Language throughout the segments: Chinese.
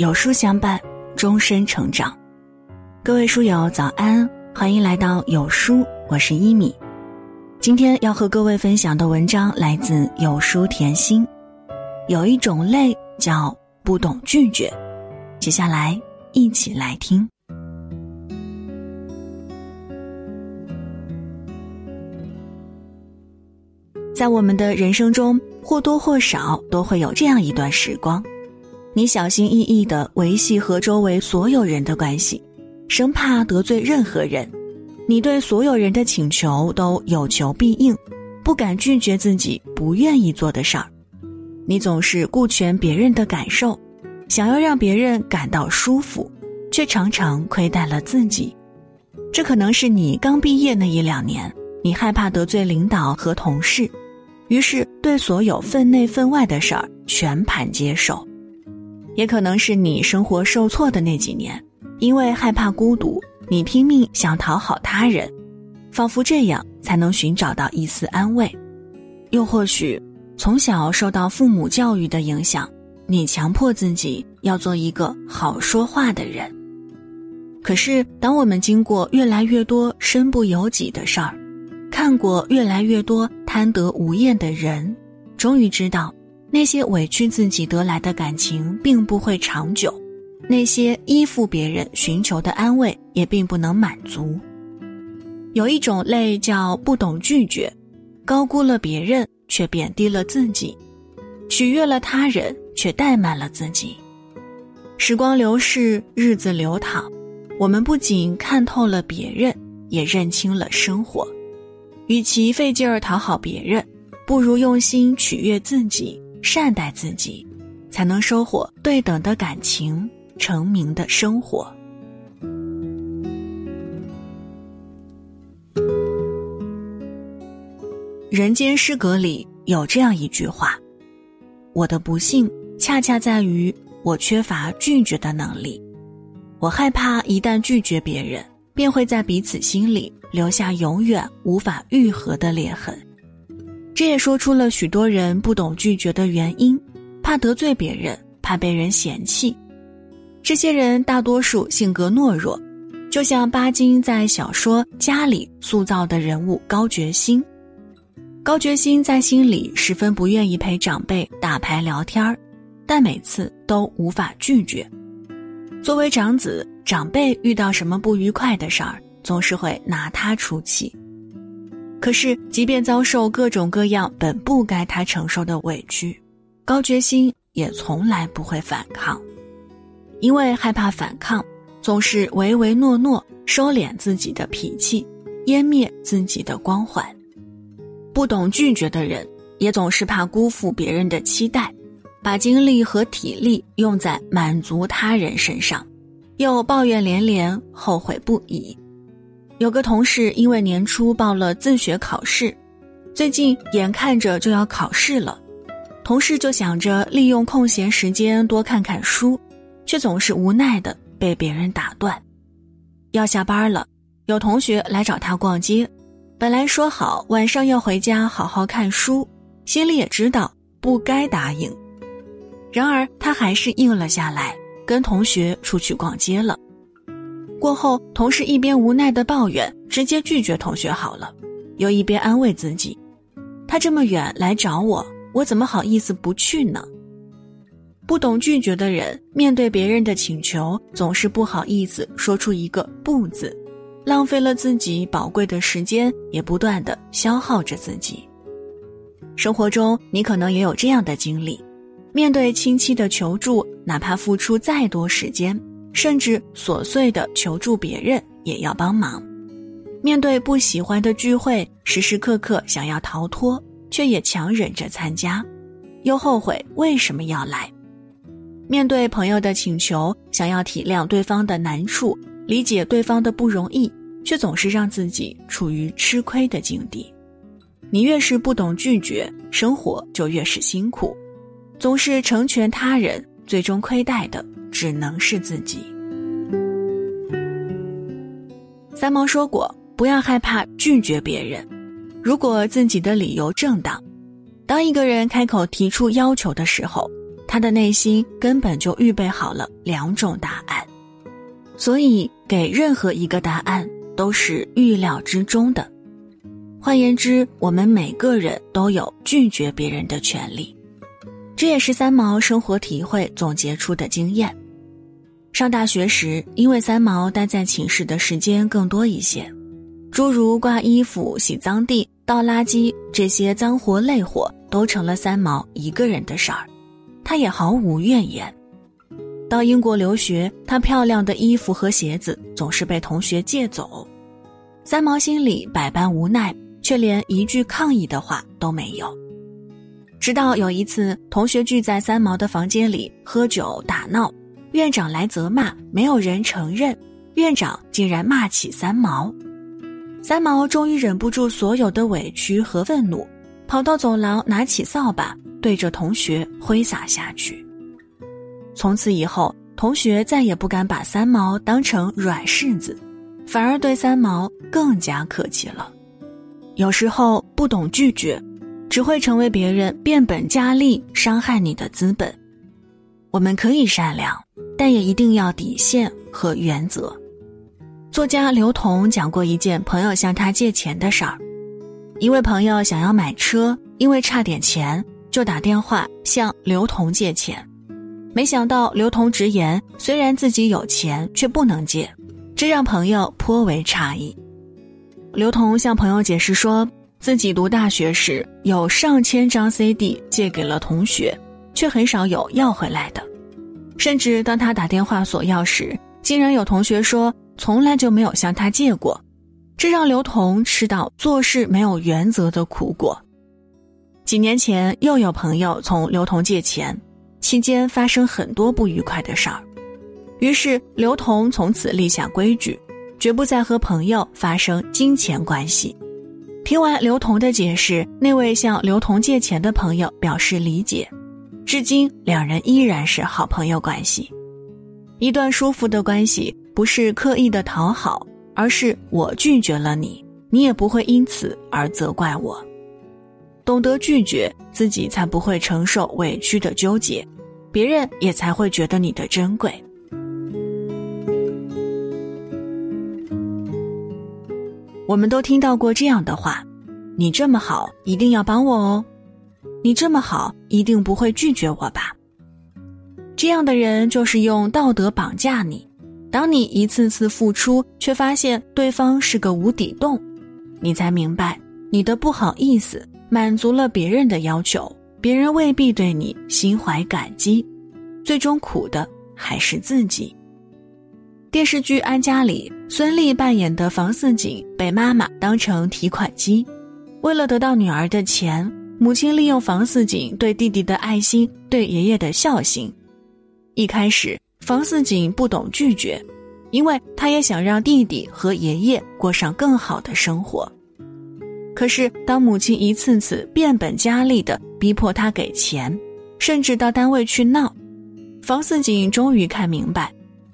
有书相伴，终身成长。各位书友早安，欢迎来到有书，我是一米。今天要和各位分享的文章来自有书甜心。有一种累叫不懂拒绝，接下来一起来听。在我们的人生中，或多或少都会有这样一段时光。你小心翼翼的维系和周围所有人的关系，生怕得罪任何人。你对所有人的请求都有求必应，不敢拒绝自己不愿意做的事儿。你总是顾全别人的感受，想要让别人感到舒服，却常常亏待了自己。这可能是你刚毕业那一两年，你害怕得罪领导和同事，于是对所有分内分外的事儿全盘接受。也可能是你生活受挫的那几年，因为害怕孤独，你拼命想讨好他人，仿佛这样才能寻找到一丝安慰；又或许，从小受到父母教育的影响，你强迫自己要做一个好说话的人。可是，当我们经过越来越多身不由己的事儿，看过越来越多贪得无厌的人，终于知道。那些委屈自己得来的感情并不会长久，那些依附别人寻求的安慰也并不能满足。有一种累叫不懂拒绝，高估了别人却贬低了自己，取悦了他人却怠慢了自己。时光流逝，日子流淌，我们不仅看透了别人，也认清了生活。与其费劲儿讨好别人，不如用心取悦自己。善待自己，才能收获对等的感情，成名的生活。人间失格里有这样一句话：“我的不幸恰恰在于我缺乏拒绝的能力。我害怕一旦拒绝别人，便会在彼此心里留下永远无法愈合的裂痕。”这也说出了许多人不懂拒绝的原因，怕得罪别人，怕被人嫌弃。这些人大多数性格懦弱，就像巴金在小说《家》里塑造的人物高觉新。高觉新在心里十分不愿意陪长辈打牌聊天儿，但每次都无法拒绝。作为长子，长辈遇到什么不愉快的事儿，总是会拿他出气。可是，即便遭受各种各样本不该他承受的委屈，高觉新也从来不会反抗，因为害怕反抗，总是唯唯诺诺，收敛自己的脾气，湮灭自己的光环。不懂拒绝的人，也总是怕辜负别人的期待，把精力和体力用在满足他人身上，又抱怨连连，后悔不已。有个同事因为年初报了自学考试，最近眼看着就要考试了，同事就想着利用空闲时间多看看书，却总是无奈的被别人打断。要下班了，有同学来找他逛街，本来说好晚上要回家好好看书，心里也知道不该答应，然而他还是应了下来，跟同学出去逛街了。过后，同事一边无奈的抱怨，直接拒绝同学好了，又一边安慰自己：“他这么远来找我，我怎么好意思不去呢？”不懂拒绝的人，面对别人的请求，总是不好意思说出一个“不”字，浪费了自己宝贵的时间，也不断的消耗着自己。生活中，你可能也有这样的经历：面对亲戚的求助，哪怕付出再多时间。甚至琐碎的求助别人也要帮忙，面对不喜欢的聚会，时时刻刻想要逃脱，却也强忍着参加，又后悔为什么要来。面对朋友的请求，想要体谅对方的难处，理解对方的不容易，却总是让自己处于吃亏的境地。你越是不懂拒绝，生活就越是辛苦，总是成全他人，最终亏待的。只能是自己。三毛说过：“不要害怕拒绝别人，如果自己的理由正当。当一个人开口提出要求的时候，他的内心根本就预备好了两种答案，所以给任何一个答案都是预料之中的。换言之，我们每个人都有拒绝别人的权利，这也是三毛生活体会总结出的经验。上大学时，因为三毛待在寝室的时间更多一些，诸如挂衣服、洗脏地、倒垃圾这些脏活累活，都成了三毛一个人的事儿，他也毫无怨言。到英国留学，他漂亮的衣服和鞋子总是被同学借走，三毛心里百般无奈，却连一句抗议的话都没有。直到有一次，同学聚在三毛的房间里喝酒打闹。院长来责骂，没有人承认，院长竟然骂起三毛。三毛终于忍不住所有的委屈和愤怒，跑到走廊，拿起扫把，对着同学挥洒下去。从此以后，同学再也不敢把三毛当成软柿子，反而对三毛更加客气了。有时候不懂拒绝，只会成为别人变本加厉伤害你的资本。我们可以善良。但也一定要底线和原则。作家刘同讲过一件朋友向他借钱的事儿。一位朋友想要买车，因为差点钱，就打电话向刘同借钱。没想到刘同直言，虽然自己有钱，却不能借，这让朋友颇为诧异。刘同向朋友解释说，自己读大学时有上千张 CD 借给了同学，却很少有要回来的。甚至当他打电话索要时，竟然有同学说从来就没有向他借过，这让刘同吃到做事没有原则的苦果。几年前又有朋友从刘同借钱，期间发生很多不愉快的事儿，于是刘同从此立下规矩，绝不再和朋友发生金钱关系。听完刘同的解释，那位向刘同借钱的朋友表示理解。至今，两人依然是好朋友关系。一段舒服的关系，不是刻意的讨好，而是我拒绝了你，你也不会因此而责怪我。懂得拒绝，自己才不会承受委屈的纠结，别人也才会觉得你的珍贵。我们都听到过这样的话：“你这么好，一定要帮我哦。”你这么好，一定不会拒绝我吧？这样的人就是用道德绑架你。当你一次次付出，却发现对方是个无底洞，你才明白你的不好意思满足了别人的要求，别人未必对你心怀感激，最终苦的还是自己。电视剧《安家》里，孙俪扮演的房似锦被妈妈当成提款机，为了得到女儿的钱。母亲利用房似锦对弟弟的爱心，对爷爷的孝心。一开始，房似锦不懂拒绝，因为他也想让弟弟和爷爷过上更好的生活。可是，当母亲一次次变本加厉的逼迫他给钱，甚至到单位去闹，房似锦终于看明白，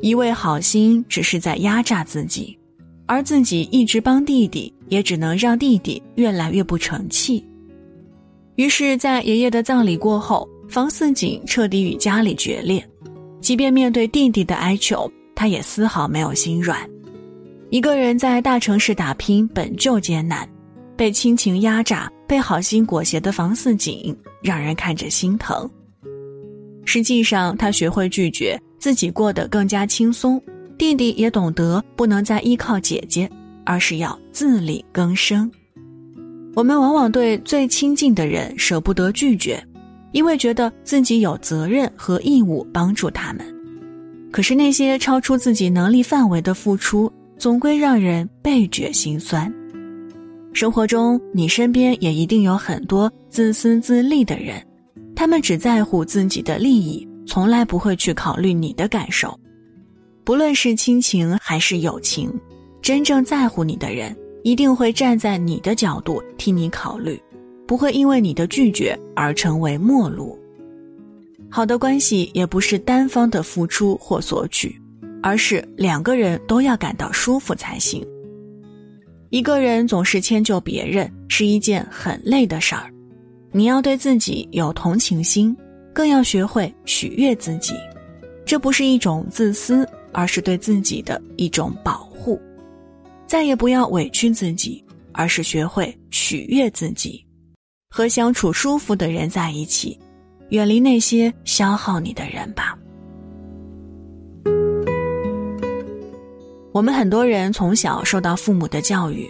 一味好心只是在压榨自己，而自己一直帮弟弟，也只能让弟弟越来越不成器。于是，在爷爷的葬礼过后，房似锦彻底与家里决裂。即便面对弟弟的哀求，他也丝毫没有心软。一个人在大城市打拼本就艰难，被亲情压榨、被好心裹挟的房似锦，让人看着心疼。实际上，他学会拒绝，自己过得更加轻松。弟弟也懂得不能再依靠姐姐，而是要自力更生。我们往往对最亲近的人舍不得拒绝，因为觉得自己有责任和义务帮助他们。可是那些超出自己能力范围的付出，总归让人倍觉心酸。生活中，你身边也一定有很多自私自利的人，他们只在乎自己的利益，从来不会去考虑你的感受。不论是亲情还是友情，真正在乎你的人。一定会站在你的角度替你考虑，不会因为你的拒绝而成为陌路。好的关系也不是单方的付出或索取，而是两个人都要感到舒服才行。一个人总是迁就别人是一件很累的事儿，你要对自己有同情心，更要学会取悦自己。这不是一种自私，而是对自己的一种保护。再也不要委屈自己，而是学会取悦自己。和相处舒服的人在一起，远离那些消耗你的人吧。我们很多人从小受到父母的教育，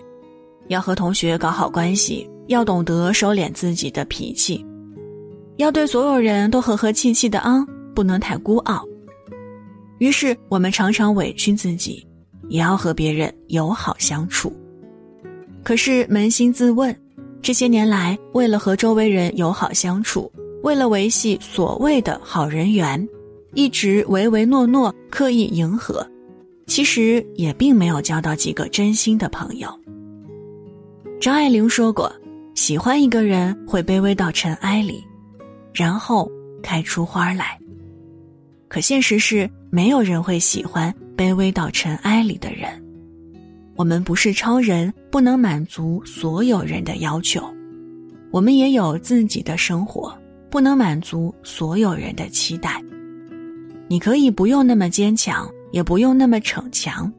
要和同学搞好关系，要懂得收敛自己的脾气，要对所有人都和和气气的啊，不能太孤傲。于是我们常常委屈自己，也要和别人友好相处。可是扪心自问，这些年来，为了和周围人友好相处，为了维系所谓的好人缘，一直唯唯诺诺，刻意迎合，其实也并没有交到几个真心的朋友。张爱玲说过：“喜欢一个人会卑微到尘埃里，然后开出花来。”可现实是。没有人会喜欢卑微到尘埃里的人。我们不是超人，不能满足所有人的要求。我们也有自己的生活，不能满足所有人的期待。你可以不用那么坚强，也不用那么逞强。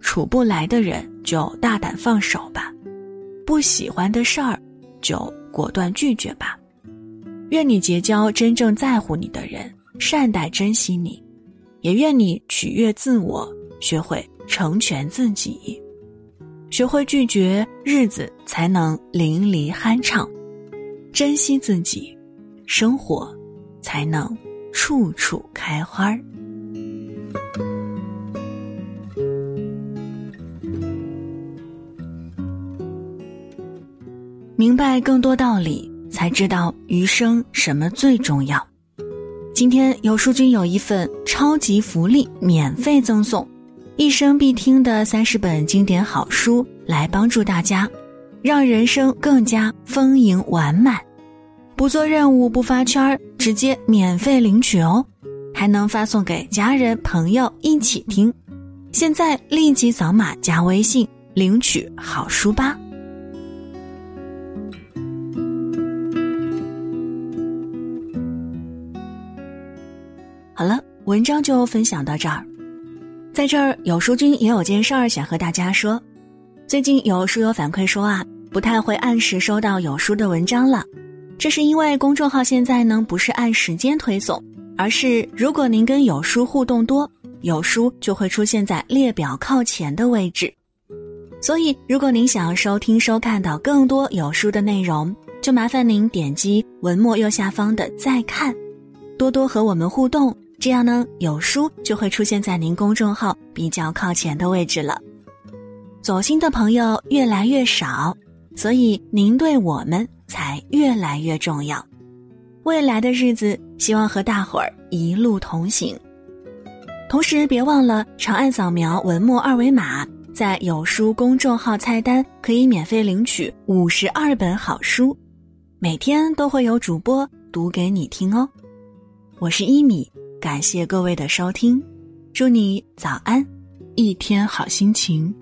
处不来的人就大胆放手吧，不喜欢的事儿就果断拒绝吧。愿你结交真正在乎你的人，善待珍惜你。也愿你取悦自我，学会成全自己，学会拒绝，日子才能淋漓酣畅；珍惜自己，生活才能处处开花儿。明白更多道理，才知道余生什么最重要。今天有书君有一份超级福利，免费赠送一生必听的三十本经典好书，来帮助大家，让人生更加丰盈完满。不做任务，不发圈儿，直接免费领取哦，还能发送给家人朋友一起听。现在立即扫码加微信领取好书吧。好了，文章就分享到这儿。在这儿，有书君也有件事儿想和大家说。最近有书友反馈说啊，不太会按时收到有书的文章了。这是因为公众号现在呢不是按时间推送，而是如果您跟有书互动多，有书就会出现在列表靠前的位置。所以，如果您想要收听收看到更多有书的内容，就麻烦您点击文末右下方的再看，多多和我们互动。这样呢，有书就会出现在您公众号比较靠前的位置了。走心的朋友越来越少，所以您对我们才越来越重要。未来的日子，希望和大伙儿一路同行。同时，别忘了长按扫描文末二维码，在有书公众号菜单可以免费领取五十二本好书，每天都会有主播读给你听哦。我是一米。感谢各位的收听，祝你早安，一天好心情。